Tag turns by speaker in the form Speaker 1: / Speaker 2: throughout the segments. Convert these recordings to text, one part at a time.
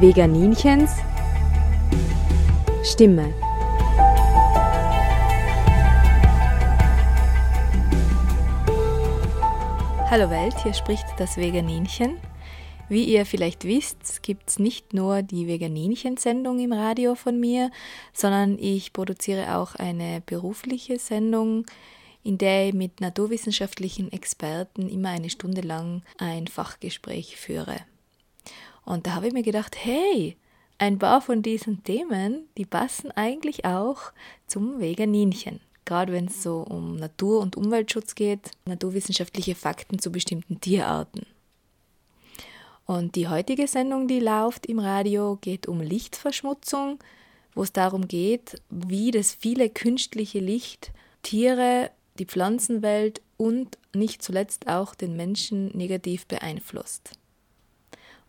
Speaker 1: Veganinchens Stimme. Hallo Welt, hier spricht das Veganinchen. Wie ihr vielleicht wisst, gibt es nicht nur die Veganinchen-Sendung im Radio von mir, sondern ich produziere auch eine berufliche Sendung, in der ich mit naturwissenschaftlichen Experten immer eine Stunde lang ein Fachgespräch führe. Und da habe ich mir gedacht, hey, ein paar von diesen Themen, die passen eigentlich auch zum Veganinchen. Gerade wenn es so um Natur- und Umweltschutz geht, naturwissenschaftliche Fakten zu bestimmten Tierarten. Und die heutige Sendung, die läuft im Radio, geht um Lichtverschmutzung, wo es darum geht, wie das viele künstliche Licht Tiere, die Pflanzenwelt und nicht zuletzt auch den Menschen negativ beeinflusst.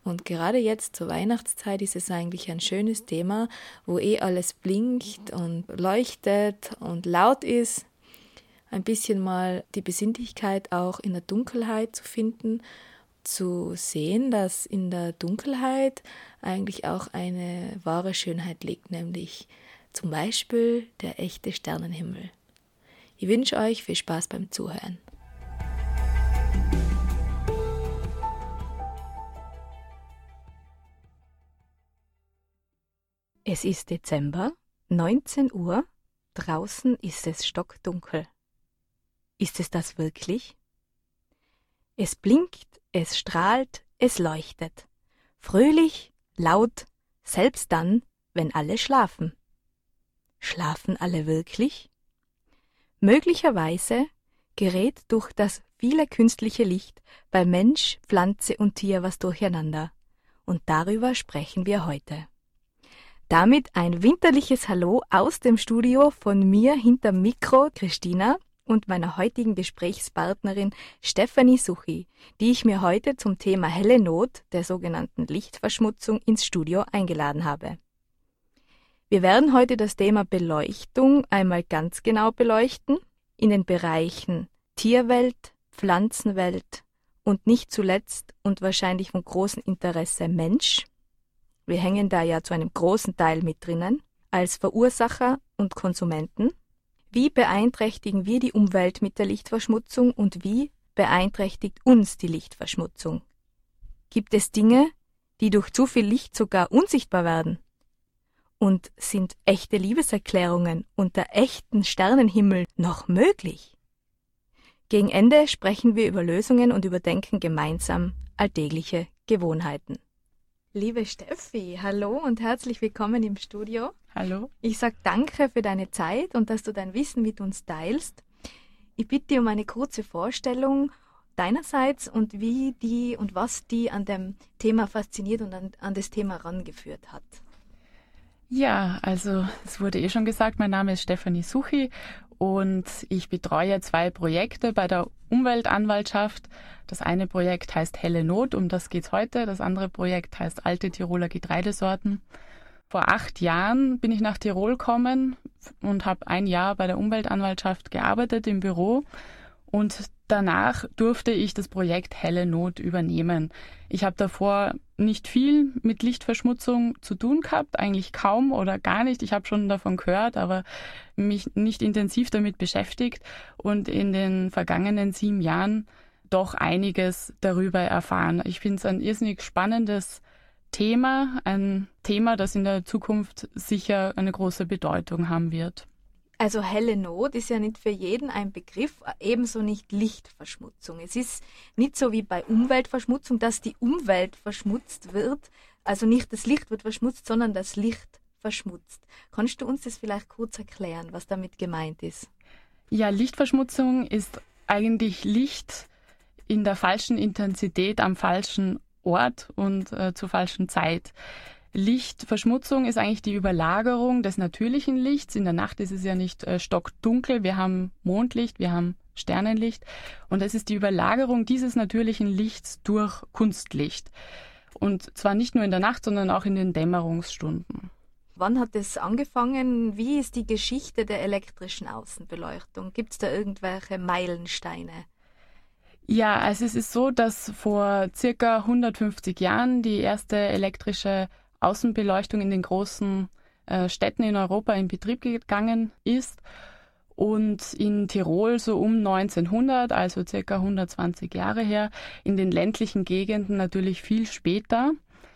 Speaker 1: Und gerade jetzt zur Weihnachtszeit ist es eigentlich ein schönes Thema, wo eh alles blinkt und leuchtet und laut ist. Ein bisschen mal die Besinnlichkeit auch in der Dunkelheit zu finden zu sehen, dass in der Dunkelheit eigentlich auch eine wahre Schönheit liegt, nämlich zum Beispiel der echte Sternenhimmel. Ich wünsche euch viel Spaß beim Zuhören.
Speaker 2: Es ist Dezember, 19 Uhr, draußen ist es stockdunkel. Ist es das wirklich? Es blinkt es strahlt, es leuchtet. Fröhlich, laut, selbst dann, wenn alle schlafen. Schlafen alle wirklich? Möglicherweise gerät durch das viele künstliche Licht bei Mensch, Pflanze und Tier was durcheinander. Und darüber sprechen wir heute. Damit ein winterliches Hallo aus dem Studio von mir hinterm Mikro, Christina, und meiner heutigen Gesprächspartnerin Stephanie Suchi, die ich mir heute zum Thema helle Not der sogenannten Lichtverschmutzung ins Studio eingeladen habe. Wir werden heute das Thema Beleuchtung einmal ganz genau beleuchten in den Bereichen Tierwelt, Pflanzenwelt und nicht zuletzt und wahrscheinlich von großem Interesse Mensch. Wir hängen da ja zu einem großen Teil mit drinnen als Verursacher und Konsumenten wie beeinträchtigen wir die Umwelt mit der Lichtverschmutzung und wie beeinträchtigt uns die Lichtverschmutzung? Gibt es Dinge, die durch zu viel Licht sogar unsichtbar werden? Und sind echte Liebeserklärungen unter echten Sternenhimmel noch möglich? Gegen Ende sprechen wir über Lösungen und überdenken gemeinsam alltägliche Gewohnheiten. Liebe Steffi, hallo und herzlich willkommen im Studio.
Speaker 3: Hallo.
Speaker 2: Ich sage danke für deine Zeit und dass du dein Wissen mit uns teilst. Ich bitte um eine kurze Vorstellung deinerseits und wie die und was die an dem Thema fasziniert und an, an das Thema rangeführt hat.
Speaker 3: Ja, also es wurde eh schon gesagt, mein Name ist Stefanie Suchi und ich betreue zwei Projekte bei der Umweltanwaltschaft. Das eine Projekt heißt Helle Not, um das geht's heute. Das andere Projekt heißt Alte Tiroler Getreidesorten. Vor acht Jahren bin ich nach Tirol gekommen und habe ein Jahr bei der Umweltanwaltschaft gearbeitet im Büro und danach durfte ich das Projekt Helle Not übernehmen. Ich habe davor nicht viel mit Lichtverschmutzung zu tun gehabt, eigentlich kaum oder gar nicht. Ich habe schon davon gehört, aber mich nicht intensiv damit beschäftigt und in den vergangenen sieben Jahren doch einiges darüber erfahren. Ich finde es ein irrsinnig spannendes Thema, ein Thema, das in der Zukunft sicher eine große Bedeutung haben wird.
Speaker 2: Also helle Not ist ja nicht für jeden ein Begriff, ebenso nicht Lichtverschmutzung. Es ist nicht so wie bei Umweltverschmutzung, dass die Umwelt verschmutzt wird. Also nicht das Licht wird verschmutzt, sondern das Licht verschmutzt. Kannst du uns das vielleicht kurz erklären, was damit gemeint ist?
Speaker 3: Ja, Lichtverschmutzung ist eigentlich Licht in der falschen Intensität am falschen Ort und äh, zur falschen Zeit. Lichtverschmutzung ist eigentlich die Überlagerung des natürlichen Lichts. In der Nacht ist es ja nicht äh, stockdunkel. Wir haben Mondlicht, wir haben Sternenlicht. Und es ist die Überlagerung dieses natürlichen Lichts durch Kunstlicht. Und zwar nicht nur in der Nacht, sondern auch in den Dämmerungsstunden.
Speaker 2: Wann hat es angefangen? Wie ist die Geschichte der elektrischen Außenbeleuchtung? Gibt es da irgendwelche Meilensteine?
Speaker 3: Ja, also es ist so, dass vor circa 150 Jahren die erste elektrische Außenbeleuchtung in den großen äh, Städten in Europa in Betrieb gegangen ist und in Tirol so um 1900, also circa 120 Jahre her, in den ländlichen Gegenden natürlich viel später.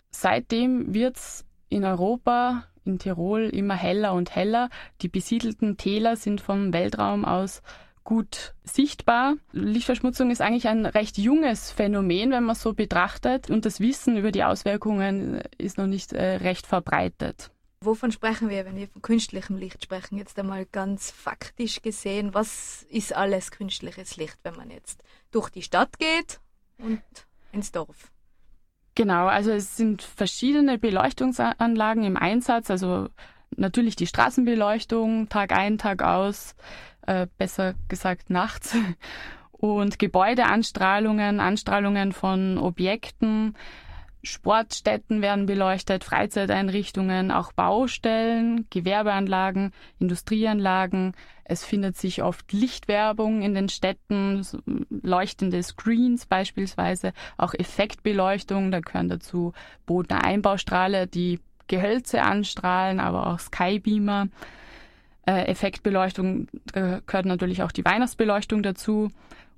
Speaker 3: Seitdem wird es in Europa, in Tirol immer heller und heller. Die besiedelten Täler sind vom Weltraum aus gut sichtbar. Lichtverschmutzung ist eigentlich ein recht junges Phänomen, wenn man so betrachtet, und das Wissen über die Auswirkungen ist noch nicht äh, recht verbreitet.
Speaker 2: Wovon sprechen wir, wenn wir von künstlichem Licht sprechen? Jetzt einmal ganz faktisch gesehen, was ist alles künstliches Licht, wenn man jetzt durch die Stadt geht und ins Dorf?
Speaker 3: Genau, also es sind verschiedene Beleuchtungsanlagen im Einsatz, also natürlich die Straßenbeleuchtung, Tag ein, Tag aus, äh, besser gesagt nachts. Und Gebäudeanstrahlungen, Anstrahlungen von Objekten, Sportstätten werden beleuchtet, Freizeiteinrichtungen, auch Baustellen, Gewerbeanlagen, Industrieanlagen. Es findet sich oft Lichtwerbung in den Städten, leuchtende Screens beispielsweise, auch Effektbeleuchtung, da gehören dazu Bodner Einbaustrahle, die Gehölze anstrahlen, aber auch Skybeamer. Äh, Effektbeleuchtung äh, gehört natürlich auch die Weihnachtsbeleuchtung dazu.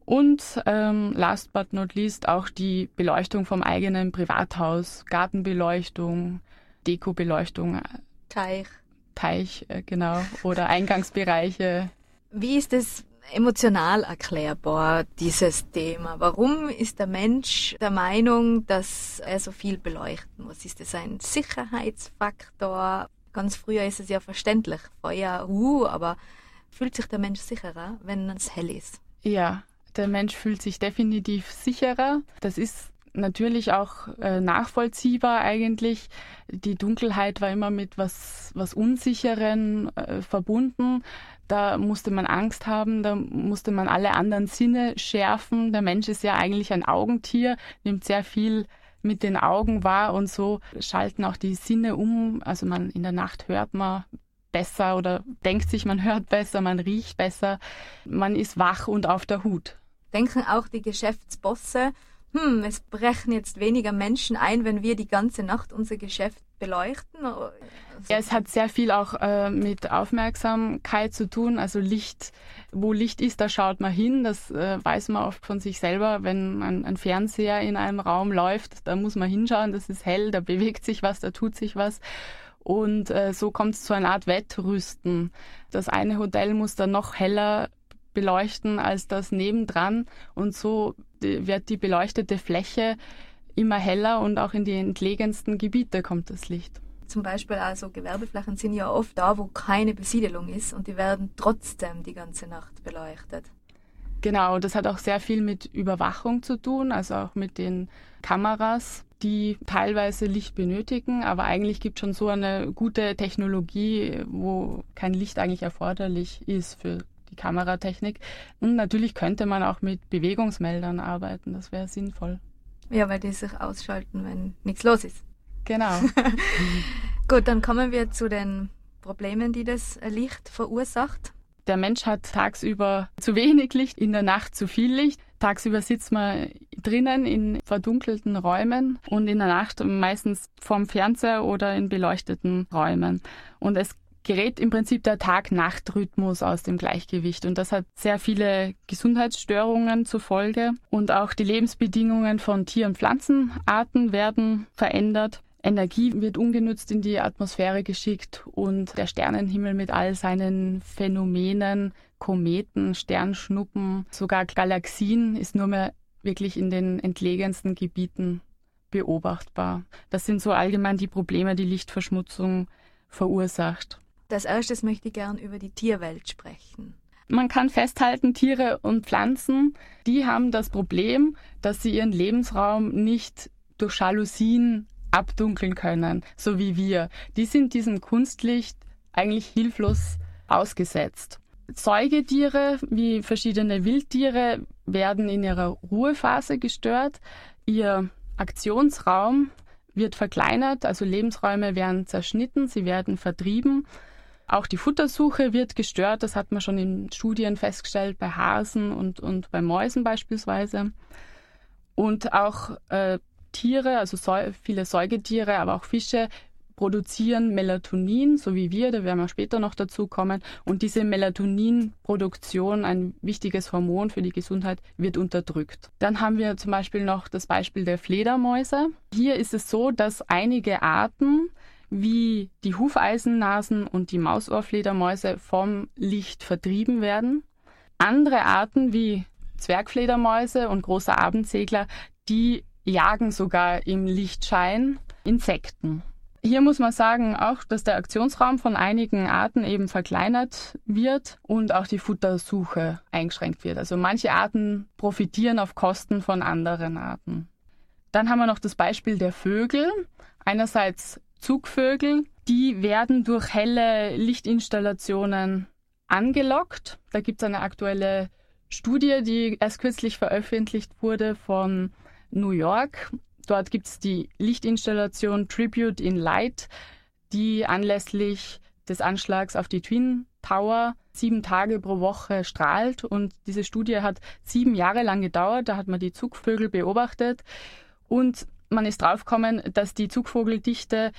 Speaker 3: Und ähm, last but not least auch die Beleuchtung vom eigenen Privathaus, Gartenbeleuchtung, Dekobeleuchtung.
Speaker 2: Teich.
Speaker 3: Teich, äh, genau. Oder Eingangsbereiche.
Speaker 2: Wie ist es emotional erklärbar, dieses Thema? Warum ist der Mensch der Meinung, dass er so viel beleuchten muss? Ist es ein Sicherheitsfaktor? Ganz früher ist es ja verständlich. Feuer, uh, aber fühlt sich der Mensch sicherer, wenn es hell ist?
Speaker 3: Ja, der Mensch fühlt sich definitiv sicherer. Das ist natürlich auch äh, nachvollziehbar eigentlich. Die Dunkelheit war immer mit was, was Unsicheren äh, verbunden. Da musste man Angst haben, da musste man alle anderen Sinne schärfen. Der Mensch ist ja eigentlich ein Augentier, nimmt sehr viel mit den Augen wahr und so schalten auch die Sinne um. Also man in der Nacht hört man besser oder denkt sich, man hört besser, man riecht besser, man ist wach und auf der Hut.
Speaker 2: Denken auch die Geschäftsbosse, hm, es brechen jetzt weniger Menschen ein, wenn wir die ganze Nacht unser Geschäft beleuchten?
Speaker 3: Ja, es hat sehr viel auch äh, mit Aufmerksamkeit zu tun. Also Licht, wo Licht ist, da schaut man hin. Das äh, weiß man oft von sich selber. Wenn ein, ein, Fernseher in einem Raum läuft, da muss man hinschauen. Das ist hell, da bewegt sich was, da tut sich was. Und äh, so kommt es zu einer Art Wettrüsten. Das eine Hotel muss dann noch heller beleuchten als das nebendran. Und so wird die beleuchtete Fläche immer heller und auch in die entlegensten Gebiete kommt das Licht.
Speaker 2: Zum Beispiel also Gewerbeflächen sind ja oft da, wo keine Besiedelung ist und die werden trotzdem die ganze Nacht beleuchtet.
Speaker 3: Genau, das hat auch sehr viel mit Überwachung zu tun, also auch mit den Kameras, die teilweise Licht benötigen, aber eigentlich gibt es schon so eine gute Technologie, wo kein Licht eigentlich erforderlich ist für die Kameratechnik. Und natürlich könnte man auch mit Bewegungsmeldern arbeiten, das wäre sinnvoll.
Speaker 2: Ja, weil die sich ausschalten, wenn nichts los ist.
Speaker 3: Genau.
Speaker 2: Gut, dann kommen wir zu den Problemen, die das Licht verursacht.
Speaker 3: Der Mensch hat tagsüber zu wenig Licht, in der Nacht zu viel Licht. Tagsüber sitzt man drinnen in verdunkelten Räumen und in der Nacht meistens vorm Fernseher oder in beleuchteten Räumen. Und es gerät im Prinzip der Tag-Nacht-Rhythmus aus dem Gleichgewicht und das hat sehr viele Gesundheitsstörungen zur Folge und auch die Lebensbedingungen von Tier- und Pflanzenarten werden verändert. Energie wird ungenutzt in die Atmosphäre geschickt und der Sternenhimmel mit all seinen Phänomenen, Kometen, Sternschnuppen, sogar Galaxien ist nur mehr wirklich in den entlegensten Gebieten beobachtbar. Das sind so allgemein die Probleme, die Lichtverschmutzung verursacht.
Speaker 2: Als erstes möchte ich gern über die Tierwelt sprechen.
Speaker 3: Man kann festhalten, Tiere und Pflanzen, die haben das Problem, dass sie ihren Lebensraum nicht durch Jalousien abdunkeln können, so wie wir. Die sind diesem Kunstlicht eigentlich hilflos ausgesetzt. Säugetiere wie verschiedene Wildtiere werden in ihrer Ruhephase gestört. Ihr Aktionsraum wird verkleinert, also Lebensräume werden zerschnitten, sie werden vertrieben auch die Futtersuche wird gestört. Das hat man schon in Studien festgestellt, bei Hasen und, und bei Mäusen beispielsweise. Und auch äh, Tiere, also Säu viele Säugetiere, aber auch Fische, produzieren Melatonin, so wie wir, da werden wir später noch dazu kommen. Und diese Melatoninproduktion, ein wichtiges Hormon für die Gesundheit, wird unterdrückt. Dann haben wir zum Beispiel noch das Beispiel der Fledermäuse. Hier ist es so, dass einige Arten wie die Hufeisennasen und die Mausohrfledermäuse vom Licht vertrieben werden. Andere Arten wie Zwergfledermäuse und großer Abendsegler, die jagen sogar im Lichtschein Insekten. Hier muss man sagen auch, dass der Aktionsraum von einigen Arten eben verkleinert wird und auch die Futtersuche eingeschränkt wird. Also manche Arten profitieren auf Kosten von anderen Arten. Dann haben wir noch das Beispiel der Vögel. Einerseits Zugvögel, die werden durch helle Lichtinstallationen angelockt. Da gibt es eine aktuelle Studie, die erst kürzlich veröffentlicht wurde von New York. Dort gibt es die Lichtinstallation Tribute in Light, die anlässlich des Anschlags auf die Twin Tower sieben Tage pro Woche strahlt. Und diese Studie hat sieben Jahre lang gedauert. Da hat man die Zugvögel beobachtet und man ist draufgekommen, dass die Zugvogeldichte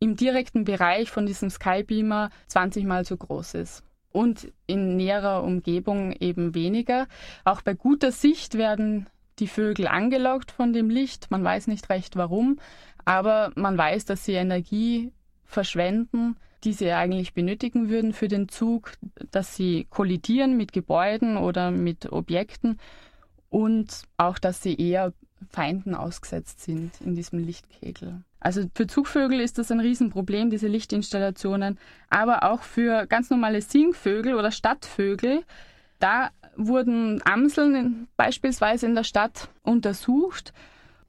Speaker 3: im direkten Bereich von diesem Skybeamer 20 mal so groß ist. Und in näherer Umgebung eben weniger. Auch bei guter Sicht werden die Vögel angelockt von dem Licht. Man weiß nicht recht warum, aber man weiß, dass sie Energie verschwenden, die sie eigentlich benötigen würden für den Zug, dass sie kollidieren mit Gebäuden oder mit Objekten und auch, dass sie eher Feinden ausgesetzt sind in diesem Lichtkegel. Also für Zugvögel ist das ein Riesenproblem, diese Lichtinstallationen, aber auch für ganz normale Singvögel oder Stadtvögel. Da wurden Amseln beispielsweise in der Stadt untersucht.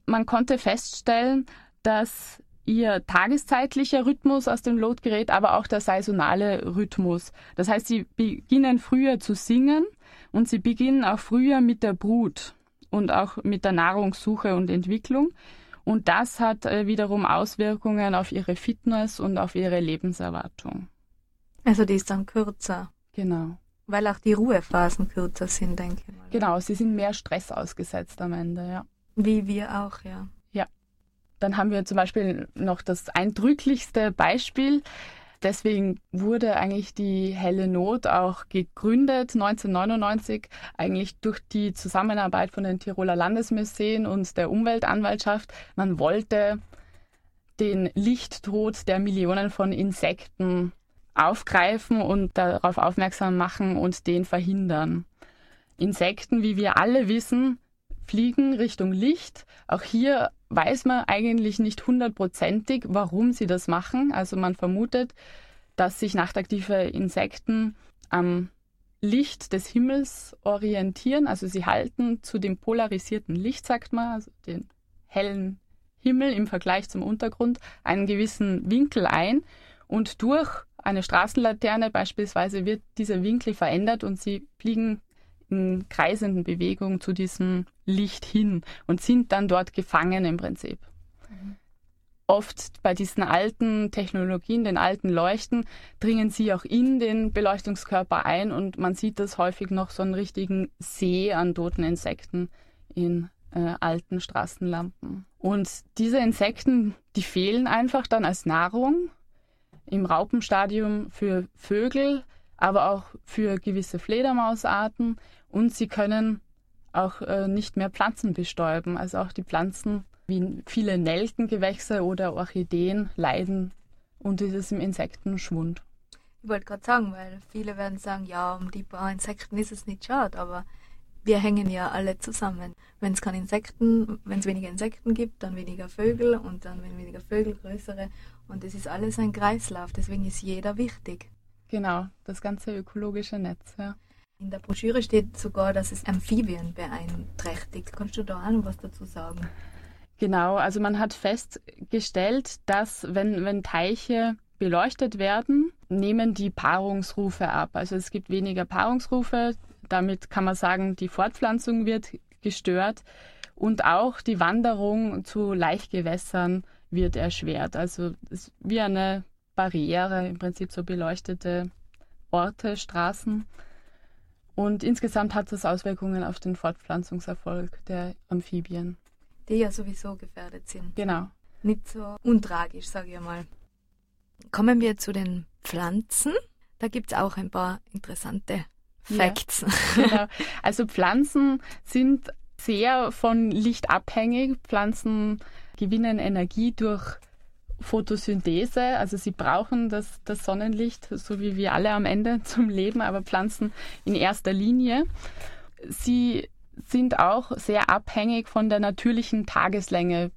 Speaker 3: Man konnte feststellen, dass ihr tageszeitlicher Rhythmus aus dem Lotgerät, aber auch der saisonale Rhythmus. Das heißt, sie beginnen früher zu singen und sie beginnen auch früher mit der Brut und auch mit der Nahrungssuche und Entwicklung. Und das hat äh, wiederum Auswirkungen auf ihre Fitness und auf ihre Lebenserwartung.
Speaker 4: Also die ist dann kürzer.
Speaker 3: Genau.
Speaker 4: Weil auch die Ruhephasen kürzer sind, denke ich mal.
Speaker 3: Genau, sie sind mehr Stress ausgesetzt am Ende, ja.
Speaker 4: Wie wir auch, ja.
Speaker 3: Ja. Dann haben wir zum Beispiel noch das eindrücklichste Beispiel. Deswegen wurde eigentlich die Helle Not auch gegründet 1999, eigentlich durch die Zusammenarbeit von den Tiroler Landesmuseen und der Umweltanwaltschaft. Man wollte den Lichttod der Millionen von Insekten aufgreifen und darauf aufmerksam machen und den verhindern. Insekten, wie wir alle wissen, fliegen Richtung Licht. Auch hier weiß man eigentlich nicht hundertprozentig, warum sie das machen. Also man vermutet, dass sich nachtaktive Insekten am Licht des Himmels orientieren. Also sie halten zu dem polarisierten Licht, sagt man, also den hellen Himmel im Vergleich zum Untergrund, einen gewissen Winkel ein. Und durch eine Straßenlaterne beispielsweise wird dieser Winkel verändert und sie fliegen in kreisenden Bewegungen zu diesem Licht hin und sind dann dort gefangen im Prinzip. Mhm. Oft bei diesen alten Technologien, den alten Leuchten, dringen sie auch in den Beleuchtungskörper ein und man sieht das häufig noch so einen richtigen See an toten Insekten in äh, alten Straßenlampen. Und diese Insekten, die fehlen einfach dann als Nahrung im Raupenstadium für Vögel, aber auch für gewisse Fledermausarten und sie können auch äh, nicht mehr Pflanzen bestäuben. Also auch die Pflanzen wie viele Nelkengewächse oder Orchideen leiden unter diesem Insektenschwund.
Speaker 4: Ich wollte gerade sagen, weil viele werden sagen, ja, um die paar Insekten ist es nicht schade, aber wir hängen ja alle zusammen. Wenn es keine Insekten, wenn es weniger Insekten gibt, dann weniger Vögel und dann weniger Vögel größere und es ist alles ein Kreislauf, deswegen ist jeder wichtig.
Speaker 3: Genau, das ganze ökologische Netz, ja.
Speaker 4: In der Broschüre steht sogar, dass es Amphibien beeinträchtigt. Kannst du da auch noch was dazu sagen?
Speaker 3: Genau, also man hat festgestellt, dass wenn, wenn Teiche beleuchtet werden, nehmen die Paarungsrufe ab. Also es gibt weniger Paarungsrufe, damit kann man sagen, die Fortpflanzung wird gestört und auch die Wanderung zu Laichgewässern wird erschwert. Also es ist wie eine Barriere, im Prinzip so beleuchtete Orte, Straßen. Und insgesamt hat das Auswirkungen auf den Fortpflanzungserfolg der Amphibien.
Speaker 4: Die ja sowieso gefährdet sind.
Speaker 3: Genau.
Speaker 4: Nicht so untragisch, sage ich mal.
Speaker 2: Kommen wir zu den Pflanzen. Da gibt es auch ein paar interessante Facts.
Speaker 3: Ja, genau. Also Pflanzen sind sehr von Licht abhängig. Pflanzen gewinnen Energie durch Photosynthese, also sie brauchen das, das Sonnenlicht, so wie wir alle am Ende zum Leben, aber Pflanzen in erster Linie. Sie sind auch sehr abhängig von der natürlichen Tageslänge,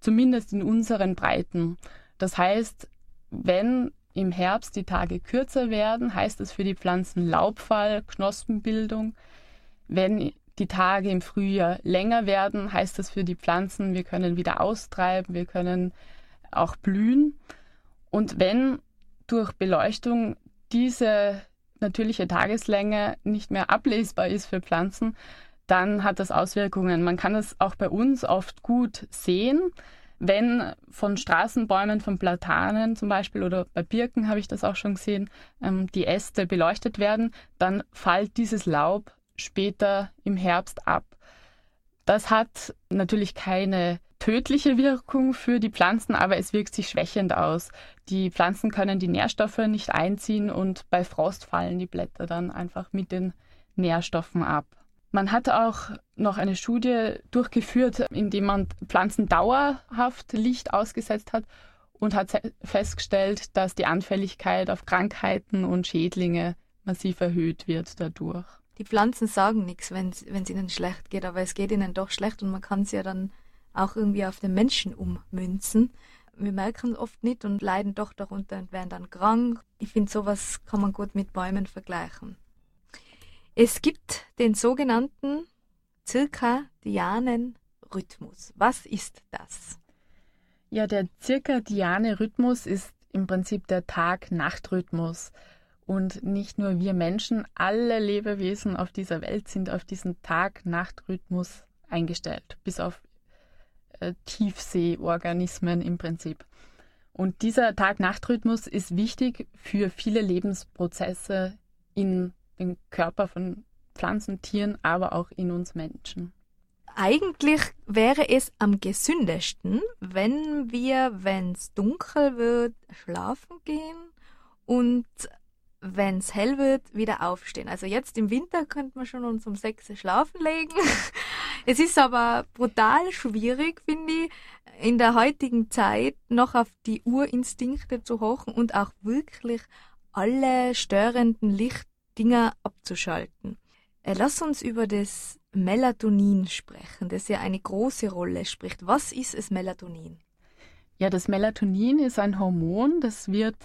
Speaker 3: zumindest in unseren Breiten. Das heißt, wenn im Herbst die Tage kürzer werden, heißt es für die Pflanzen Laubfall, Knospenbildung. Wenn die Tage im Frühjahr länger werden, heißt das für die Pflanzen, wir können wieder austreiben, wir können auch blühen. Und wenn durch Beleuchtung diese natürliche Tageslänge nicht mehr ablesbar ist für Pflanzen, dann hat das Auswirkungen. Man kann es auch bei uns oft gut sehen, wenn von Straßenbäumen, von Platanen zum Beispiel oder bei Birken habe ich das auch schon gesehen, ähm, die Äste beleuchtet werden, dann fällt dieses Laub später im Herbst ab. Das hat natürlich keine tödliche Wirkung für die Pflanzen, aber es wirkt sich schwächend aus. Die Pflanzen können die Nährstoffe nicht einziehen und bei Frost fallen die Blätter dann einfach mit den Nährstoffen ab. Man hat auch noch eine Studie durchgeführt, in der man Pflanzen dauerhaft Licht ausgesetzt hat und hat festgestellt, dass die Anfälligkeit auf Krankheiten und Schädlinge massiv erhöht wird dadurch
Speaker 2: die Pflanzen sagen nichts, wenn es ihnen schlecht geht, aber es geht ihnen doch schlecht und man kann es ja dann auch irgendwie auf den Menschen ummünzen. Wir merken oft nicht und leiden doch darunter und werden dann krank. Ich finde, sowas kann man gut mit Bäumen vergleichen. Es gibt den sogenannten zirkadianen Rhythmus. Was ist das?
Speaker 3: Ja, der zirkadiane Rhythmus ist im Prinzip der Tag-Nacht-Rhythmus. Und nicht nur wir Menschen, alle Lebewesen auf dieser Welt sind auf diesen Tag-Nacht-Rhythmus eingestellt, bis auf äh, Tiefseeorganismen im Prinzip. Und dieser Tag-Nacht-Rhythmus ist wichtig für viele Lebensprozesse in den Körper von Pflanzen, Tieren, aber auch in uns Menschen.
Speaker 2: Eigentlich wäre es am gesündesten, wenn wir, wenn es dunkel wird, schlafen gehen und wenn es hell wird, wieder aufstehen. Also jetzt im Winter könnte man schon uns um sechs schlafen legen. Es ist aber brutal schwierig, finde ich, in der heutigen Zeit noch auf die Urinstinkte zu hochen und auch wirklich alle störenden Lichtdinger abzuschalten. Äh, lass uns über das Melatonin sprechen, das ja eine große Rolle spricht. Was ist es Melatonin?
Speaker 3: Ja, das Melatonin ist ein Hormon, das wird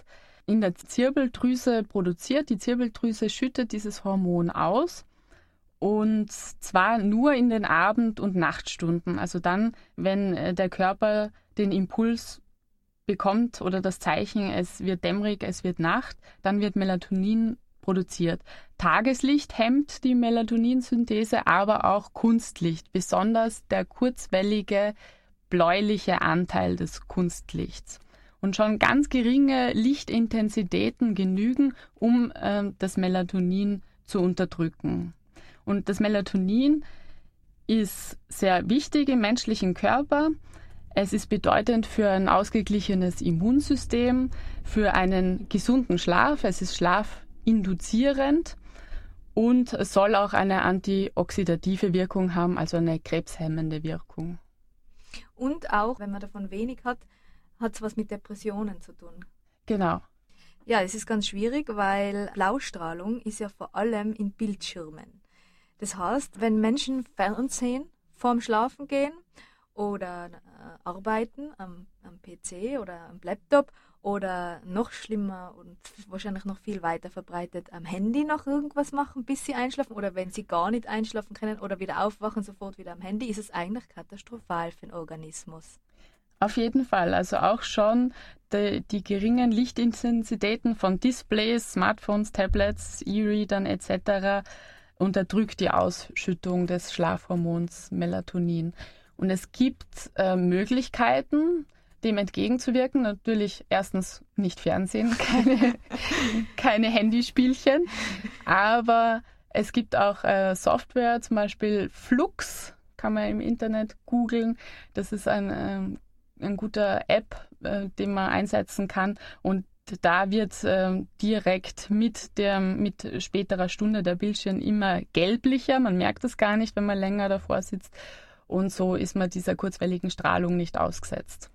Speaker 3: in der Zirbeldrüse produziert. Die Zirbeldrüse schüttet dieses Hormon aus und zwar nur in den Abend- und Nachtstunden. Also dann, wenn äh, der Körper den Impuls bekommt oder das Zeichen, es wird dämmerig, es wird Nacht, dann wird Melatonin produziert. Tageslicht hemmt die Melatoninsynthese, aber auch Kunstlicht, besonders der kurzwellige bläuliche Anteil des Kunstlichts. Und schon ganz geringe Lichtintensitäten genügen, um äh, das Melatonin zu unterdrücken. Und das Melatonin ist sehr wichtig im menschlichen Körper. Es ist bedeutend für ein ausgeglichenes Immunsystem, für einen gesunden Schlaf. Es ist schlafinduzierend und soll auch eine antioxidative Wirkung haben, also eine krebshemmende Wirkung.
Speaker 2: Und auch, wenn man davon wenig hat, hat es was mit Depressionen zu tun.
Speaker 3: Genau.
Speaker 2: Ja, es ist ganz schwierig, weil Blaustrahlung ist ja vor allem in Bildschirmen. Das heißt, wenn Menschen Fernsehen vorm Schlafen gehen oder äh, arbeiten am, am PC oder am Laptop oder noch schlimmer und wahrscheinlich noch viel weiter verbreitet am Handy noch irgendwas machen, bis sie einschlafen oder wenn sie gar nicht einschlafen können oder wieder aufwachen, sofort wieder am Handy, ist es eigentlich katastrophal für den Organismus.
Speaker 3: Auf jeden Fall. Also auch schon die, die geringen Lichtintensitäten von Displays, Smartphones, Tablets, E-Readern etc. unterdrückt die Ausschüttung des Schlafhormons Melatonin. Und es gibt äh, Möglichkeiten, dem entgegenzuwirken. Natürlich erstens nicht Fernsehen, keine, keine Handyspielchen, aber es gibt auch äh, Software, zum Beispiel Flux, kann man im Internet googeln. Das ist ein ähm, ein guter App, äh, den man einsetzen kann. Und da wird äh, direkt mit, der, mit späterer Stunde der Bildschirm immer gelblicher. Man merkt es gar nicht, wenn man länger davor sitzt. Und so ist man dieser kurzwelligen Strahlung nicht ausgesetzt.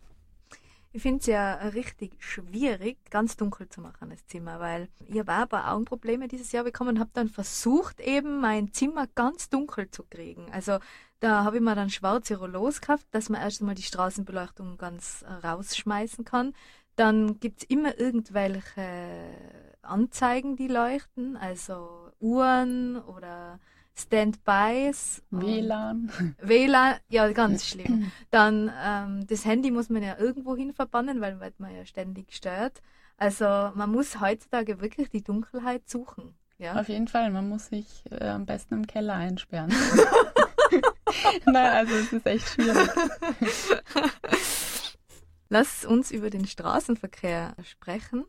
Speaker 2: Ich finde es ja richtig schwierig, ganz dunkel zu machen, das Zimmer, weil ich auch ein paar Augenprobleme dieses Jahr bekommen und habe dann versucht, eben mein Zimmer ganz dunkel zu kriegen. Also da habe ich mir dann schwarze Rollos gekauft, dass man erst einmal die Straßenbeleuchtung ganz rausschmeißen kann. Dann gibt es immer irgendwelche Anzeigen, die leuchten, also Uhren oder Standbys.
Speaker 3: WLAN.
Speaker 2: WLAN, ja, ganz schlimm. Dann ähm, das Handy muss man ja irgendwo hin verbannen, weil man ja ständig stört. Also man muss heutzutage wirklich die Dunkelheit suchen. Ja?
Speaker 3: Auf jeden Fall, man muss sich äh, am besten im Keller einsperren. Nein, also es ist echt schwierig.
Speaker 2: Lass uns über den Straßenverkehr sprechen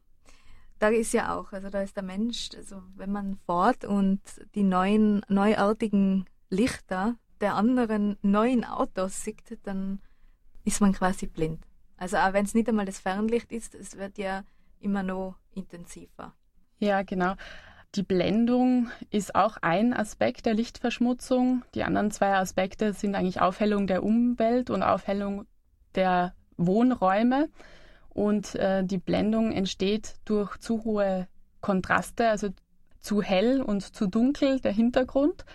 Speaker 2: da ist ja auch, also da ist der Mensch, also wenn man fährt und die neuen, neuartigen Lichter der anderen neuen Autos sieht, dann ist man quasi blind. Also auch wenn es nicht einmal das Fernlicht ist, es wird ja immer noch intensiver.
Speaker 3: Ja, genau. Die Blendung ist auch ein Aspekt der Lichtverschmutzung. Die anderen zwei Aspekte sind eigentlich Aufhellung der Umwelt und Aufhellung der Wohnräume. Und äh, die Blendung entsteht durch zu hohe Kontraste, also zu hell und zu dunkel der Hintergrund.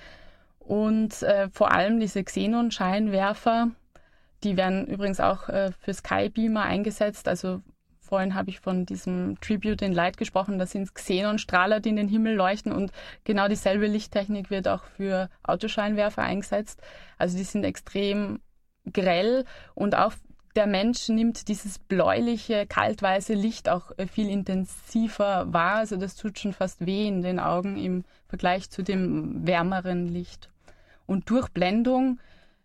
Speaker 3: Und äh, vor allem diese Xenon-Scheinwerfer, die werden übrigens auch äh, für Skybeamer eingesetzt. Also vorhin habe ich von diesem Tribute in Light gesprochen. Das sind Xenon-Strahler, die in den Himmel leuchten. Und genau dieselbe Lichttechnik wird auch für Autoscheinwerfer eingesetzt. Also die sind extrem grell und auch der Mensch nimmt dieses bläuliche, kaltweiße Licht auch äh, viel intensiver wahr. Also das tut schon fast weh in den Augen im Vergleich zu dem wärmeren Licht. Und durch Blendung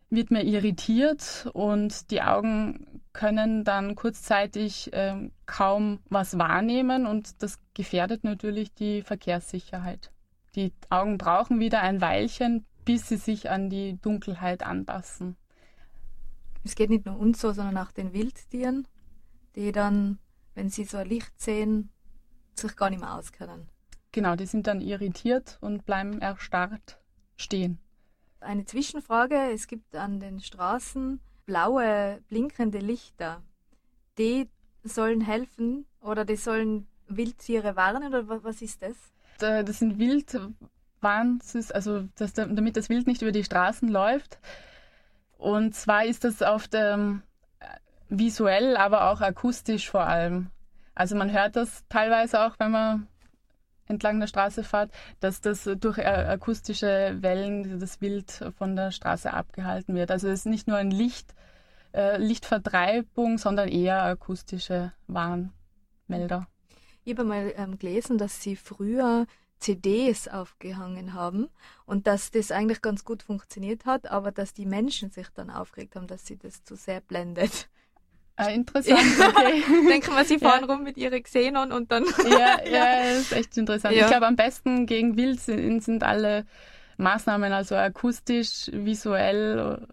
Speaker 3: wird man irritiert und die Augen können dann kurzzeitig äh, kaum was wahrnehmen und das gefährdet natürlich die Verkehrssicherheit. Die Augen brauchen wieder ein Weilchen, bis sie sich an die Dunkelheit anpassen
Speaker 2: es geht nicht nur uns so, sondern auch den Wildtieren, die dann, wenn sie so ein Licht sehen, sich gar nicht mehr auskennen.
Speaker 3: Genau, die sind dann irritiert und bleiben erstarrt stehen.
Speaker 2: Eine Zwischenfrage, es gibt an den Straßen blaue, blinkende Lichter. Die sollen helfen oder die sollen Wildtiere warnen oder was ist das?
Speaker 3: Das sind Wildwarnsys, also das, damit das Wild nicht über die Straßen läuft. Und zwar ist das auf dem äh, visuell, aber auch akustisch vor allem. Also man hört das teilweise auch, wenn man entlang der Straße fährt, dass das durch äh, akustische Wellen das Wild von der Straße abgehalten wird. Also es ist nicht nur ein Licht, äh, Lichtvertreibung, sondern eher akustische Warnmelder.
Speaker 2: Ich habe mal ähm, gelesen, dass sie früher CDs aufgehangen haben und dass das eigentlich ganz gut funktioniert hat, aber dass die Menschen sich dann aufgeregt haben, dass sie das zu sehr blendet.
Speaker 3: Ah, interessant, okay.
Speaker 2: Denken wir, sie fahren ja. rum mit ihren Xenon und dann.
Speaker 3: ja, ja, das ist echt interessant. Ja. Ich glaube, am besten gegen Wild sind, sind alle Maßnahmen, also akustisch, visuell.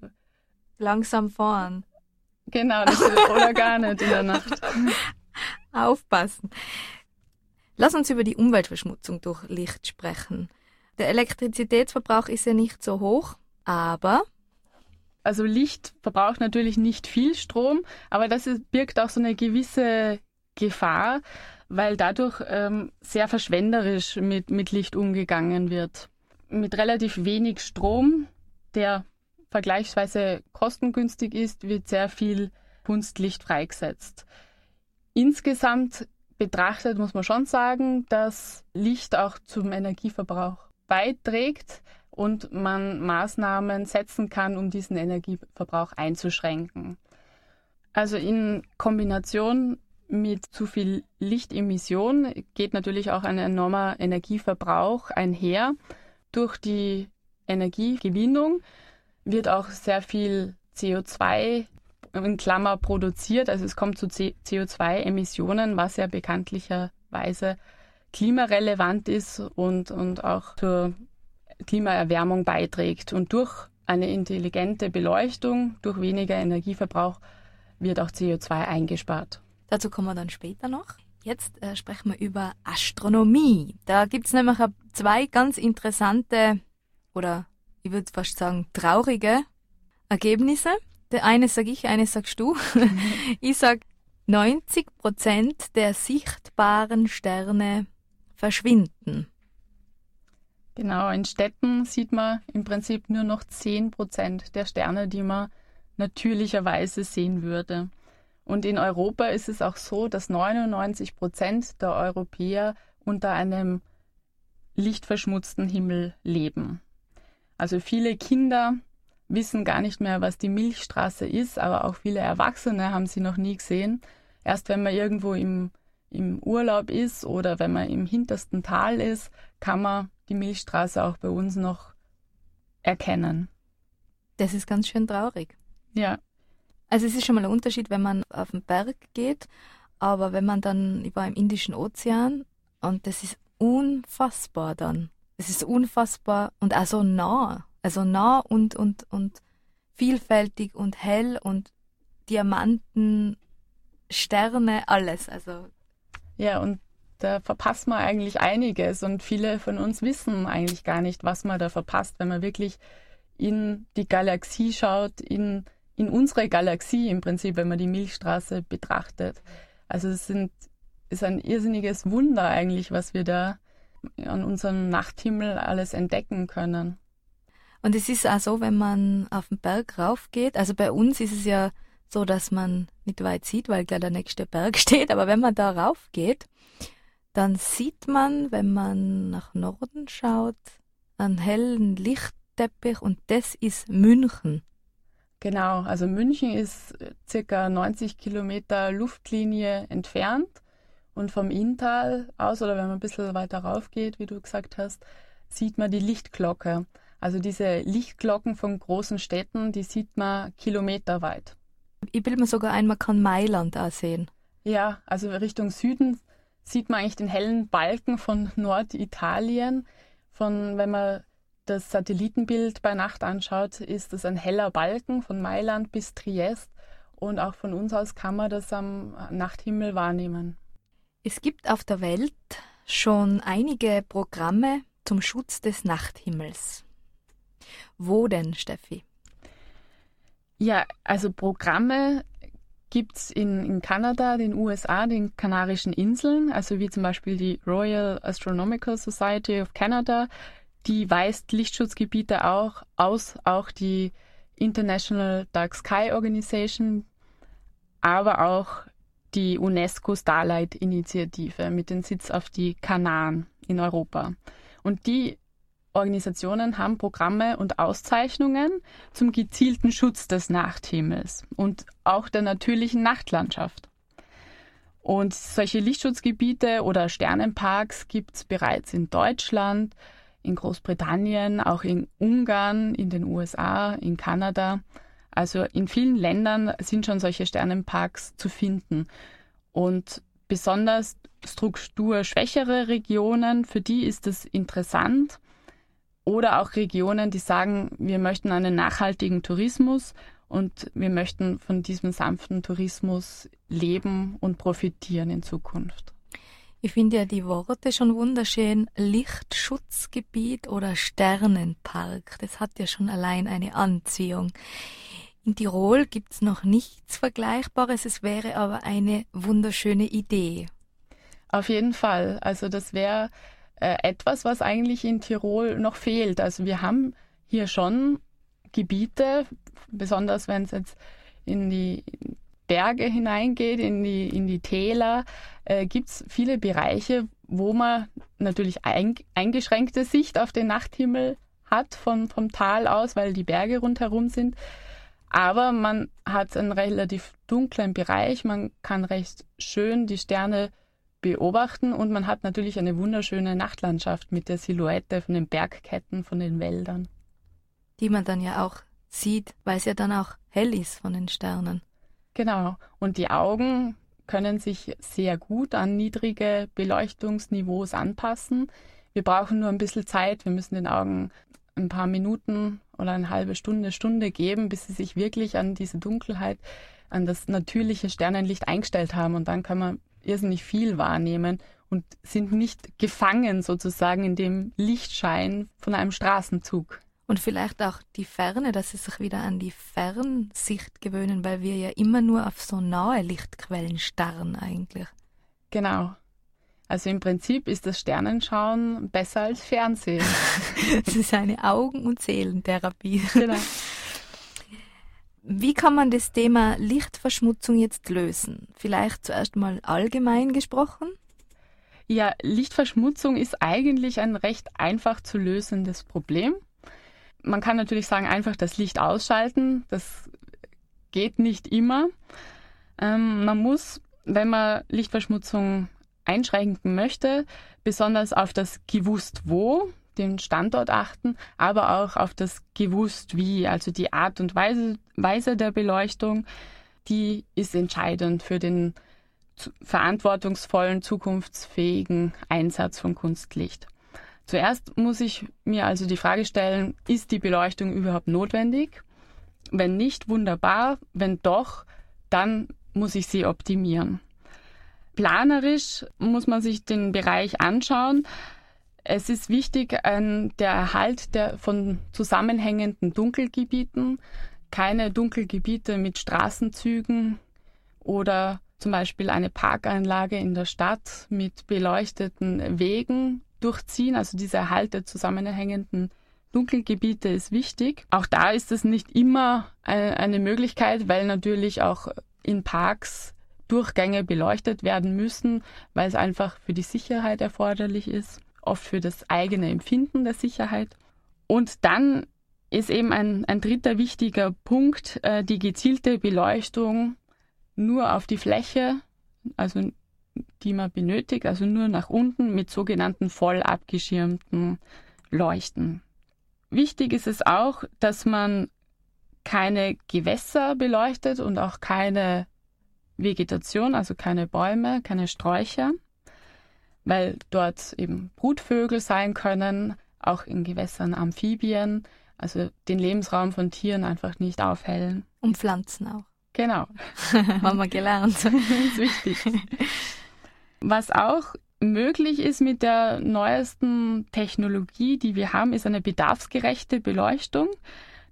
Speaker 2: Langsam fahren.
Speaker 3: Genau, das ist, oder gar nicht in der Nacht.
Speaker 2: Aufpassen. Lass uns über die Umweltverschmutzung durch Licht sprechen. Der Elektrizitätsverbrauch ist ja nicht so hoch, aber
Speaker 3: also Licht verbraucht natürlich nicht viel Strom, aber das ist, birgt auch so eine gewisse Gefahr, weil dadurch ähm, sehr verschwenderisch mit, mit Licht umgegangen wird. Mit relativ wenig Strom, der vergleichsweise kostengünstig ist, wird sehr viel Kunstlicht freigesetzt. Insgesamt betrachtet muss man schon sagen, dass Licht auch zum Energieverbrauch beiträgt und man Maßnahmen setzen kann, um diesen Energieverbrauch einzuschränken. Also in Kombination mit zu viel Lichtemission geht natürlich auch ein enormer Energieverbrauch einher. Durch die Energiegewinnung wird auch sehr viel CO2 in Klammer produziert. Also es kommt zu CO2-Emissionen, was ja bekanntlicherweise klimarelevant ist und, und auch zur Klimaerwärmung beiträgt. Und durch eine intelligente Beleuchtung, durch weniger Energieverbrauch wird auch CO2 eingespart.
Speaker 2: Dazu kommen wir dann später noch. Jetzt äh, sprechen wir über Astronomie. Da gibt es nämlich zwei ganz interessante oder ich würde fast sagen traurige Ergebnisse. Eine sage ich, eine sagst du. ich sag 90 Prozent der sichtbaren Sterne verschwinden.
Speaker 3: Genau, in Städten sieht man im Prinzip nur noch 10 Prozent der Sterne, die man natürlicherweise sehen würde. Und in Europa ist es auch so, dass 99 Prozent der Europäer unter einem lichtverschmutzten Himmel leben. Also viele Kinder wissen gar nicht mehr, was die Milchstraße ist, aber auch viele Erwachsene haben sie noch nie gesehen. Erst wenn man irgendwo im, im Urlaub ist oder wenn man im hintersten Tal ist, kann man die Milchstraße auch bei uns noch erkennen.
Speaker 2: Das ist ganz schön traurig.
Speaker 3: Ja.
Speaker 2: Also es ist schon mal ein Unterschied, wenn man auf den Berg geht, aber wenn man dann, ich war im Indischen Ozean und das ist unfassbar dann. Es ist unfassbar und auch so nah. Also nah und, und, und vielfältig und hell und Diamanten, Sterne, alles. Also.
Speaker 3: Ja, und da verpasst man eigentlich einiges und viele von uns wissen eigentlich gar nicht, was man da verpasst, wenn man wirklich in die Galaxie schaut, in in unsere Galaxie im Prinzip, wenn man die Milchstraße betrachtet. Also es sind, ist ein irrsinniges Wunder eigentlich, was wir da an unserem Nachthimmel alles entdecken können.
Speaker 2: Und es ist auch so, wenn man auf den Berg raufgeht, also bei uns ist es ja so, dass man nicht weit sieht, weil gleich der nächste Berg steht, aber wenn man da raufgeht, dann sieht man, wenn man nach Norden schaut, einen hellen Lichtteppich und das ist München.
Speaker 3: Genau, also München ist äh, circa 90 Kilometer Luftlinie entfernt und vom Inntal aus oder wenn man ein bisschen weiter rauf geht, wie du gesagt hast, sieht man die Lichtglocke. Also diese Lichtglocken von großen Städten, die sieht man kilometerweit.
Speaker 2: Ich bilde mir sogar ein, man kann Mailand auch sehen.
Speaker 3: Ja, also Richtung Süden sieht man eigentlich den hellen Balken von Norditalien. Von, wenn man das Satellitenbild bei Nacht anschaut, ist es ein heller Balken von Mailand bis Triest und auch von uns aus kann man das am Nachthimmel wahrnehmen.
Speaker 2: Es gibt auf der Welt schon einige Programme zum Schutz des Nachthimmels. Wo denn, Steffi?
Speaker 3: Ja, also Programme gibt es in, in Kanada, den USA, den Kanarischen Inseln, also wie zum Beispiel die Royal Astronomical Society of Canada die weist Lichtschutzgebiete auch aus, auch die International Dark Sky Organization, aber auch die UNESCO Starlight Initiative mit dem Sitz auf die Kanaren in Europa. Und die Organisationen haben Programme und Auszeichnungen zum gezielten Schutz des Nachthimmels und auch der natürlichen Nachtlandschaft. Und solche Lichtschutzgebiete oder Sternenparks gibt es bereits in Deutschland, in Großbritannien, auch in Ungarn, in den USA, in Kanada. Also in vielen Ländern sind schon solche Sternenparks zu finden. Und besonders strukturschwächere Regionen, für die ist es interessant. Oder auch Regionen, die sagen, wir möchten einen nachhaltigen Tourismus und wir möchten von diesem sanften Tourismus leben und profitieren in Zukunft.
Speaker 2: Ich finde ja die Worte schon wunderschön. Lichtschutzgebiet oder Sternenpark. Das hat ja schon allein eine Anziehung. In Tirol gibt's noch nichts Vergleichbares. Es wäre aber eine wunderschöne Idee.
Speaker 3: Auf jeden Fall. Also das wäre äh, etwas, was eigentlich in Tirol noch fehlt. Also wir haben hier schon Gebiete, besonders wenn es jetzt in die Berge hineingeht, in die, in die Täler, äh, gibt es viele Bereiche, wo man natürlich ein, eingeschränkte Sicht auf den Nachthimmel hat von, vom Tal aus, weil die Berge rundherum sind. Aber man hat einen relativ dunklen Bereich, man kann recht schön die Sterne beobachten und man hat natürlich eine wunderschöne Nachtlandschaft mit der Silhouette von den Bergketten, von den Wäldern.
Speaker 2: Die man dann ja auch sieht, weil es ja dann auch hell ist von den Sternen.
Speaker 3: Genau. Und die Augen können sich sehr gut an niedrige Beleuchtungsniveaus anpassen. Wir brauchen nur ein bisschen Zeit. Wir müssen den Augen ein paar Minuten oder eine halbe Stunde, Stunde geben, bis sie sich wirklich an diese Dunkelheit an das natürliche Sternenlicht eingestellt haben und dann kann man irrsinnig viel wahrnehmen und sind nicht gefangen sozusagen in dem Lichtschein von einem Straßenzug.
Speaker 4: Und vielleicht auch die Ferne, dass sie sich wieder an die Fernsicht gewöhnen, weil wir ja immer nur auf so nahe Lichtquellen starren eigentlich.
Speaker 3: Genau. Also im Prinzip ist das Sternenschauen besser als Fernsehen.
Speaker 4: Es ist eine Augen- und Seelentherapie. Genau. Wie kann man das Thema Lichtverschmutzung jetzt lösen? Vielleicht zuerst mal allgemein gesprochen?
Speaker 3: Ja, Lichtverschmutzung ist eigentlich ein recht einfach zu lösendes Problem. Man kann natürlich sagen, einfach das Licht ausschalten. Das geht nicht immer. Ähm, man muss, wenn man Lichtverschmutzung einschränken möchte, besonders auf das gewusst wo, den Standort achten, aber auch auf das gewusst wie, also die Art und Weise, Weise der Beleuchtung, die ist entscheidend für den verantwortungsvollen, zukunftsfähigen Einsatz von Kunstlicht. Zuerst muss ich mir also die Frage stellen, ist die Beleuchtung überhaupt notwendig? Wenn nicht, wunderbar. Wenn doch, dann muss ich sie optimieren. Planerisch muss man sich den Bereich anschauen. Es ist wichtig, ein, der Erhalt der, von zusammenhängenden Dunkelgebieten, keine Dunkelgebiete mit Straßenzügen oder zum Beispiel eine Parkanlage in der Stadt mit beleuchteten Wegen durchziehen. Also dieser Erhalt der zusammenhängenden Dunkelgebiete ist wichtig. Auch da ist es nicht immer eine Möglichkeit, weil natürlich auch in Parks Durchgänge beleuchtet werden müssen, weil es einfach für die Sicherheit erforderlich ist, oft für das eigene Empfinden der Sicherheit. Und dann ist eben ein, ein dritter wichtiger Punkt äh, die gezielte Beleuchtung nur auf die Fläche, also die man benötigt, also nur nach unten mit sogenannten voll abgeschirmten Leuchten. Wichtig ist es auch, dass man keine Gewässer beleuchtet und auch keine Vegetation, also keine Bäume, keine Sträucher, weil dort eben Brutvögel sein können, auch in Gewässern Amphibien, also den Lebensraum von Tieren einfach nicht aufhellen.
Speaker 4: Und Pflanzen auch.
Speaker 3: Genau.
Speaker 4: Haben wir gelernt. das ist
Speaker 3: wichtig. Was auch möglich ist mit der neuesten Technologie, die wir haben, ist eine bedarfsgerechte Beleuchtung.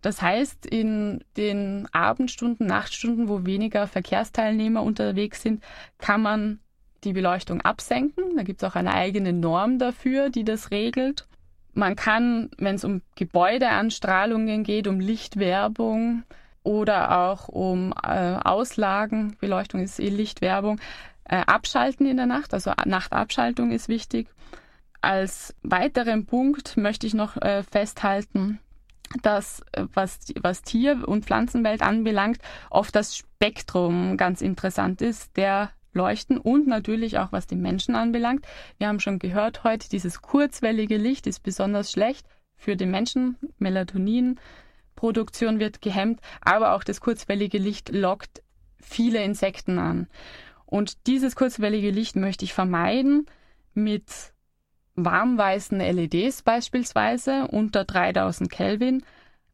Speaker 3: Das heißt, in den Abendstunden, Nachtstunden, wo weniger Verkehrsteilnehmer unterwegs sind, kann man die Beleuchtung absenken. Da gibt es auch eine eigene Norm dafür, die das regelt. Man kann, wenn es um Gebäudeanstrahlungen geht, um Lichtwerbung oder auch um äh, Auslagen, Beleuchtung ist eh Lichtwerbung, äh, abschalten in der Nacht. Also Nachtabschaltung ist wichtig. Als weiteren Punkt möchte ich noch äh, festhalten, dass äh, was, was Tier- und Pflanzenwelt anbelangt, oft das Spektrum ganz interessant ist, der Leuchten und natürlich auch was den Menschen anbelangt. Wir haben schon gehört heute, dieses kurzwellige Licht ist besonders schlecht für den Menschen. Melatoninproduktion wird gehemmt, aber auch das kurzwellige Licht lockt viele Insekten an. Und dieses kurzwellige Licht möchte ich vermeiden mit warmweißen LEDs beispielsweise unter 3000 Kelvin,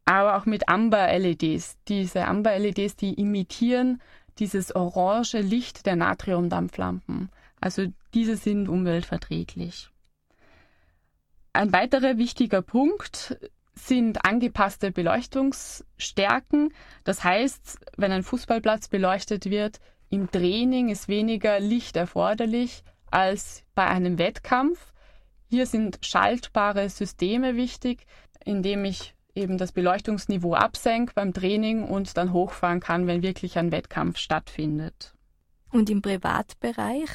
Speaker 3: aber auch mit Amber-LEDs. Diese Amber-LEDs, die imitieren dieses orange Licht der Natriumdampflampen. Also diese sind umweltverträglich. Ein weiterer wichtiger Punkt sind angepasste Beleuchtungsstärken. Das heißt, wenn ein Fußballplatz beleuchtet wird, im Training ist weniger Licht erforderlich als bei einem Wettkampf. Hier sind schaltbare Systeme wichtig, indem ich eben das Beleuchtungsniveau absenke beim Training und dann hochfahren kann, wenn wirklich ein Wettkampf stattfindet.
Speaker 4: Und im Privatbereich?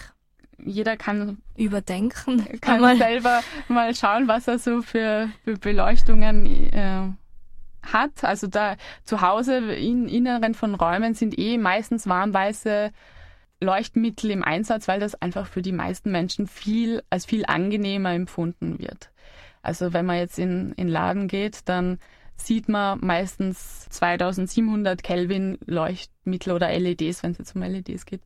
Speaker 3: Jeder kann
Speaker 4: überdenken,
Speaker 3: kann mal selber mal schauen, was er so für, für Beleuchtungen äh, hat. Also da zu Hause im Inneren von Räumen sind eh meistens warmweiße Leuchtmittel im Einsatz, weil das einfach für die meisten Menschen viel als viel angenehmer empfunden wird. Also wenn man jetzt in in Laden geht, dann sieht man meistens 2700 Kelvin Leuchtmittel oder LEDs, wenn es jetzt um LEDs geht,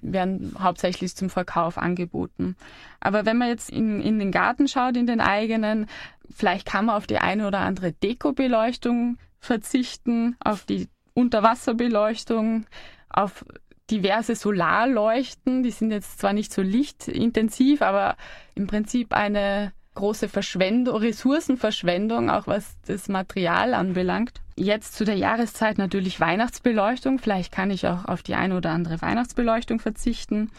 Speaker 3: werden hauptsächlich zum Verkauf angeboten. Aber wenn man jetzt in, in den Garten schaut, in den eigenen, vielleicht kann man auf die eine oder andere Dekobeleuchtung verzichten, auf die Unterwasserbeleuchtung, auf diverse Solarleuchten. Die sind jetzt zwar nicht so lichtintensiv, aber im Prinzip eine große Verschwendung, Ressourcenverschwendung, auch was das Material anbelangt. Jetzt zu der Jahreszeit natürlich Weihnachtsbeleuchtung. Vielleicht kann ich auch auf die eine oder andere Weihnachtsbeleuchtung verzichten.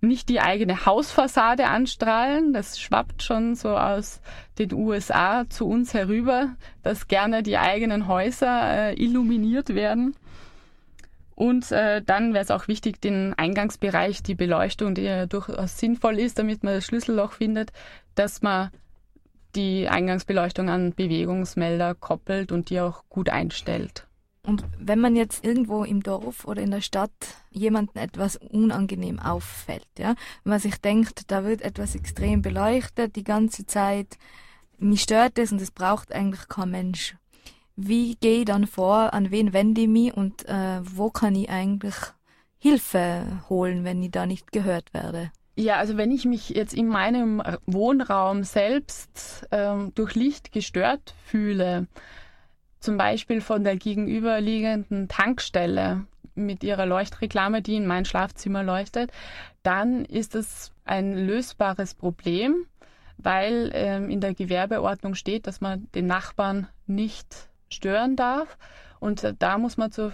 Speaker 3: Nicht die eigene Hausfassade anstrahlen. Das schwappt schon so aus den USA zu uns herüber, dass gerne die eigenen Häuser äh, illuminiert werden. Und äh, dann wäre es auch wichtig, den Eingangsbereich, die Beleuchtung, die ja durchaus sinnvoll ist, damit man das Schlüsselloch findet, dass man die Eingangsbeleuchtung an Bewegungsmelder koppelt und die auch gut einstellt.
Speaker 2: Und wenn man jetzt irgendwo im Dorf oder in der Stadt jemanden etwas unangenehm auffällt, ja, wenn man sich denkt, da wird etwas extrem beleuchtet die ganze Zeit, mich stört es und es braucht eigentlich kein Mensch wie gehe ich dann vor, an wen wende ich mich und äh, wo kann ich eigentlich Hilfe holen, wenn ich da nicht gehört werde?
Speaker 3: Ja, also wenn ich mich jetzt in meinem Wohnraum selbst ähm, durch Licht gestört fühle, zum Beispiel von der gegenüberliegenden Tankstelle mit ihrer Leuchtreklame, die in mein Schlafzimmer leuchtet, dann ist es ein lösbares Problem, weil ähm, in der Gewerbeordnung steht, dass man den Nachbarn nicht stören darf. Und da muss man zur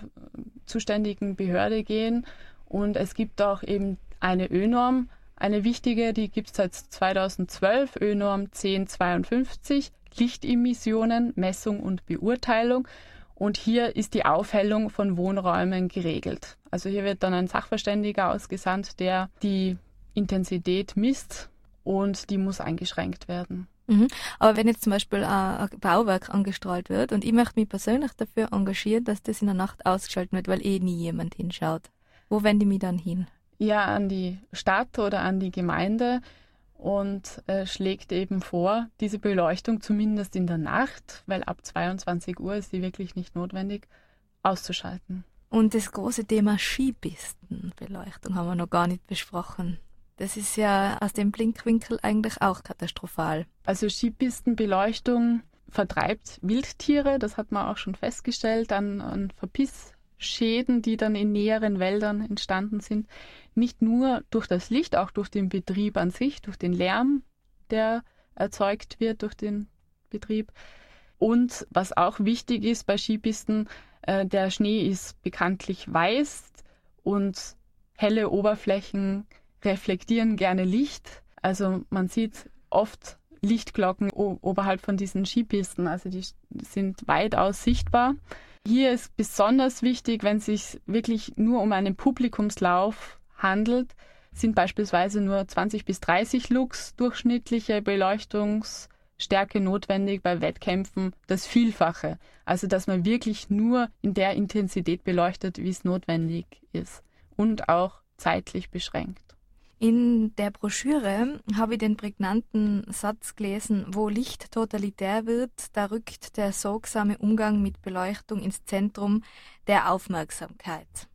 Speaker 3: zuständigen Behörde gehen. Und es gibt auch eben eine Ö-Norm, eine wichtige, die gibt es seit 2012, Ö-Norm 1052, Lichtemissionen, Messung und Beurteilung. Und hier ist die Aufhellung von Wohnräumen geregelt. Also hier wird dann ein Sachverständiger ausgesandt, der die Intensität misst und die muss eingeschränkt werden.
Speaker 2: Mhm. Aber wenn jetzt zum Beispiel ein Bauwerk angestrahlt wird und ich möchte mich persönlich dafür engagieren, dass das in der Nacht ausgeschaltet wird, weil eh nie jemand hinschaut, wo wende ich mich dann hin?
Speaker 3: Ja, an die Stadt oder an die Gemeinde und äh, schlägt eben vor, diese Beleuchtung zumindest in der Nacht, weil ab 22 Uhr ist sie wirklich nicht notwendig, auszuschalten.
Speaker 2: Und das große Thema Skipistenbeleuchtung haben wir noch gar nicht besprochen. Das ist ja aus dem Blinkwinkel eigentlich auch katastrophal.
Speaker 3: Also Skipistenbeleuchtung vertreibt Wildtiere, das hat man auch schon festgestellt, an, an Verpissschäden, die dann in näheren Wäldern entstanden sind. Nicht nur durch das Licht, auch durch den Betrieb an sich, durch den Lärm, der erzeugt wird durch den Betrieb. Und was auch wichtig ist bei Skipisten, äh, der Schnee ist bekanntlich weiß und helle Oberflächen reflektieren gerne Licht. Also man sieht oft Lichtglocken oberhalb von diesen Skipisten, also die sind weitaus sichtbar. Hier ist besonders wichtig, wenn es sich wirklich nur um einen Publikumslauf handelt, sind beispielsweise nur 20 bis 30 Lux durchschnittliche Beleuchtungsstärke notwendig bei Wettkämpfen das Vielfache. Also dass man wirklich nur in der Intensität beleuchtet, wie es notwendig ist und auch zeitlich beschränkt.
Speaker 2: In der Broschüre habe ich den prägnanten Satz gelesen, wo Licht totalitär wird, da rückt der sorgsame Umgang mit Beleuchtung ins Zentrum der Aufmerksamkeit.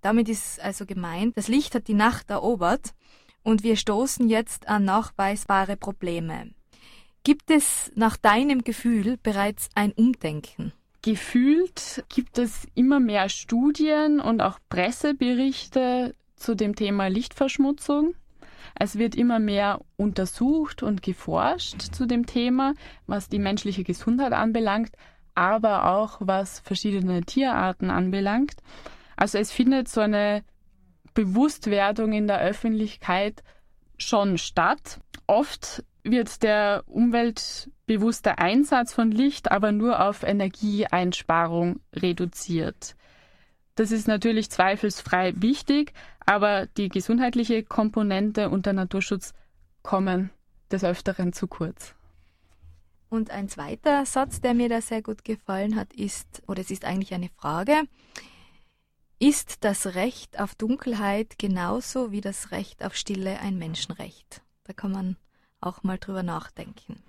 Speaker 2: Damit ist also gemeint, das Licht hat die Nacht erobert und wir stoßen jetzt an nachweisbare Probleme. Gibt es nach deinem Gefühl bereits ein Umdenken?
Speaker 3: Gefühlt gibt es immer mehr Studien und auch Presseberichte zu dem Thema Lichtverschmutzung. Es wird immer mehr untersucht und geforscht zu dem Thema, was die menschliche Gesundheit anbelangt, aber auch was verschiedene Tierarten anbelangt. Also es findet so eine Bewusstwerdung in der Öffentlichkeit schon statt. Oft wird der umweltbewusste Einsatz von Licht aber nur auf Energieeinsparung reduziert. Das ist natürlich zweifelsfrei wichtig, aber die gesundheitliche Komponente und der Naturschutz kommen des Öfteren zu kurz.
Speaker 2: Und ein zweiter Satz, der mir da sehr gut gefallen hat, ist, oder es ist eigentlich eine Frage, ist das Recht auf Dunkelheit genauso wie das Recht auf Stille ein Menschenrecht? Da kann man auch mal drüber nachdenken.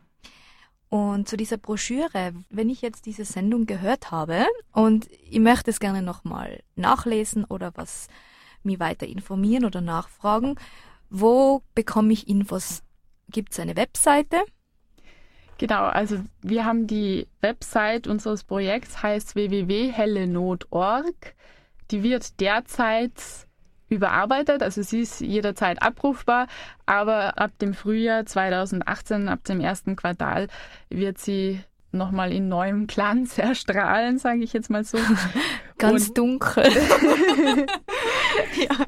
Speaker 2: Und zu dieser Broschüre, wenn ich jetzt diese Sendung gehört habe und ich möchte es gerne nochmal nachlesen oder was mich weiter informieren oder nachfragen, wo bekomme ich Infos? Gibt es eine Webseite?
Speaker 3: Genau, also wir haben die Website unseres Projekts heißt www.hellenot.org. Die wird derzeit überarbeitet, also sie ist jederzeit abrufbar, aber ab dem Frühjahr 2018, ab dem ersten Quartal, wird sie nochmal in neuem Glanz erstrahlen, sage ich jetzt mal so.
Speaker 2: Ganz und, dunkel.
Speaker 3: ja.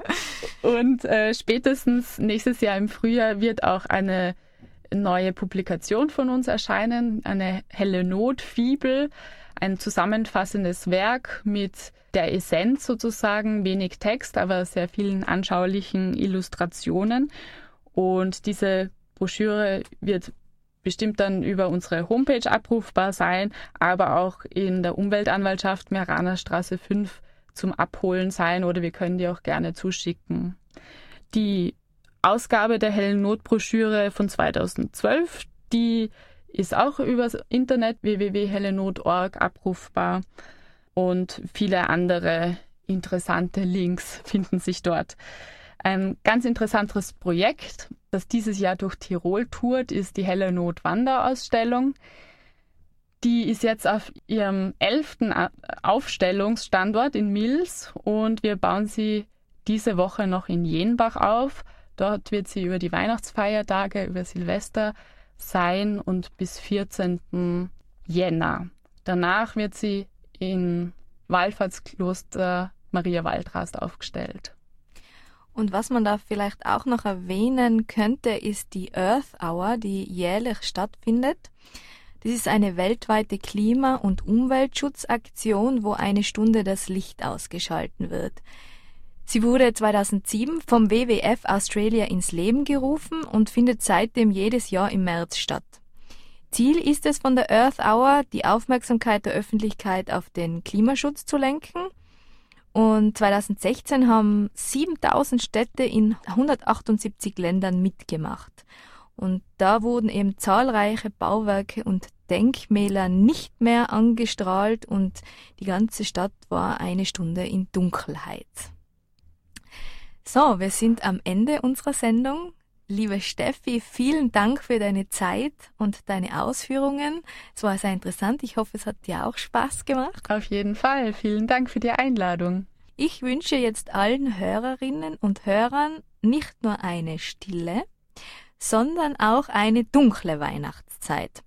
Speaker 3: Und äh, spätestens nächstes Jahr im Frühjahr wird auch eine neue Publikation von uns erscheinen, eine helle Notfibel, ein zusammenfassendes Werk mit der Essenz sozusagen, wenig Text, aber sehr vielen anschaulichen Illustrationen. Und diese Broschüre wird bestimmt dann über unsere Homepage abrufbar sein, aber auch in der Umweltanwaltschaft Meraner Straße 5 zum Abholen sein oder wir können die auch gerne zuschicken. Die Ausgabe der hellen Notbroschüre von 2012, die ist auch über das Internet www.hellenot.org abrufbar und viele andere interessante Links finden sich dort. Ein ganz interessantes Projekt, das dieses Jahr durch Tirol tourt, ist die Helle Not Wanderausstellung. Die ist jetzt auf ihrem elften Aufstellungsstandort in Mills und wir bauen sie diese Woche noch in Jenbach auf. Dort wird sie über die Weihnachtsfeiertage, über Silvester sein und bis 14. Jänner. Danach wird sie in Wallfahrtskloster Maria Waldrast aufgestellt.
Speaker 2: Und was man da vielleicht auch noch erwähnen könnte, ist die Earth Hour, die jährlich stattfindet. Das ist eine weltweite Klima- und Umweltschutzaktion, wo eine Stunde das Licht ausgeschalten wird. Sie wurde 2007 vom WWF Australia ins Leben gerufen und findet seitdem jedes Jahr im März statt. Ziel ist es von der Earth Hour, die Aufmerksamkeit der Öffentlichkeit auf den Klimaschutz zu lenken – und 2016 haben 7000 Städte in 178 Ländern mitgemacht. Und da wurden eben zahlreiche Bauwerke und Denkmäler nicht mehr angestrahlt und die ganze Stadt war eine Stunde in Dunkelheit. So, wir sind am Ende unserer Sendung. Liebe Steffi, vielen Dank für deine Zeit und deine Ausführungen. Es war sehr interessant. Ich hoffe, es hat dir auch Spaß gemacht.
Speaker 3: Auf jeden Fall. Vielen Dank für die Einladung.
Speaker 2: Ich wünsche jetzt allen Hörerinnen und Hörern nicht nur eine stille, sondern auch eine dunkle Weihnachtszeit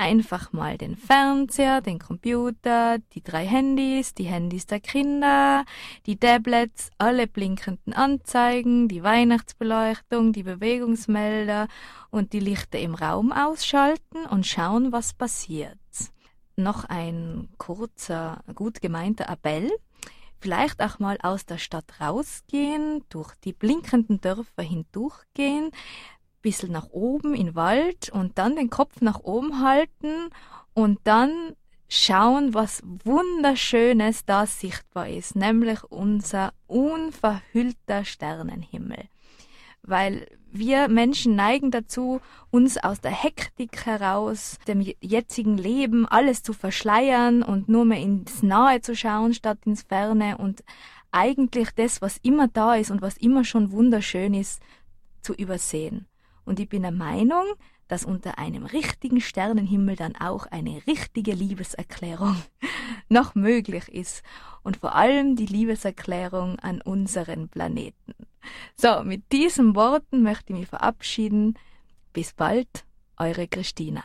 Speaker 2: einfach mal den Fernseher, den Computer, die drei Handys, die Handys der Kinder, die Tablets, alle blinkenden Anzeigen, die Weihnachtsbeleuchtung, die Bewegungsmelder und die Lichter im Raum ausschalten und schauen, was passiert. Noch ein kurzer, gut gemeinter Appell. Vielleicht auch mal aus der Stadt rausgehen, durch die blinkenden Dörfer hindurchgehen, bisschen nach oben in den Wald und dann den Kopf nach oben halten und dann schauen, was wunderschönes da sichtbar ist, nämlich unser unverhüllter Sternenhimmel. Weil wir Menschen neigen dazu, uns aus der Hektik heraus, dem jetzigen Leben, alles zu verschleiern und nur mehr ins Nahe zu schauen statt ins Ferne und eigentlich das, was immer da ist und was immer schon wunderschön ist, zu übersehen. Und ich bin der Meinung, dass unter einem richtigen Sternenhimmel dann auch eine richtige Liebeserklärung noch möglich ist. Und vor allem die Liebeserklärung an unseren Planeten. So, mit diesen Worten möchte ich mich verabschieden. Bis bald, eure Christina.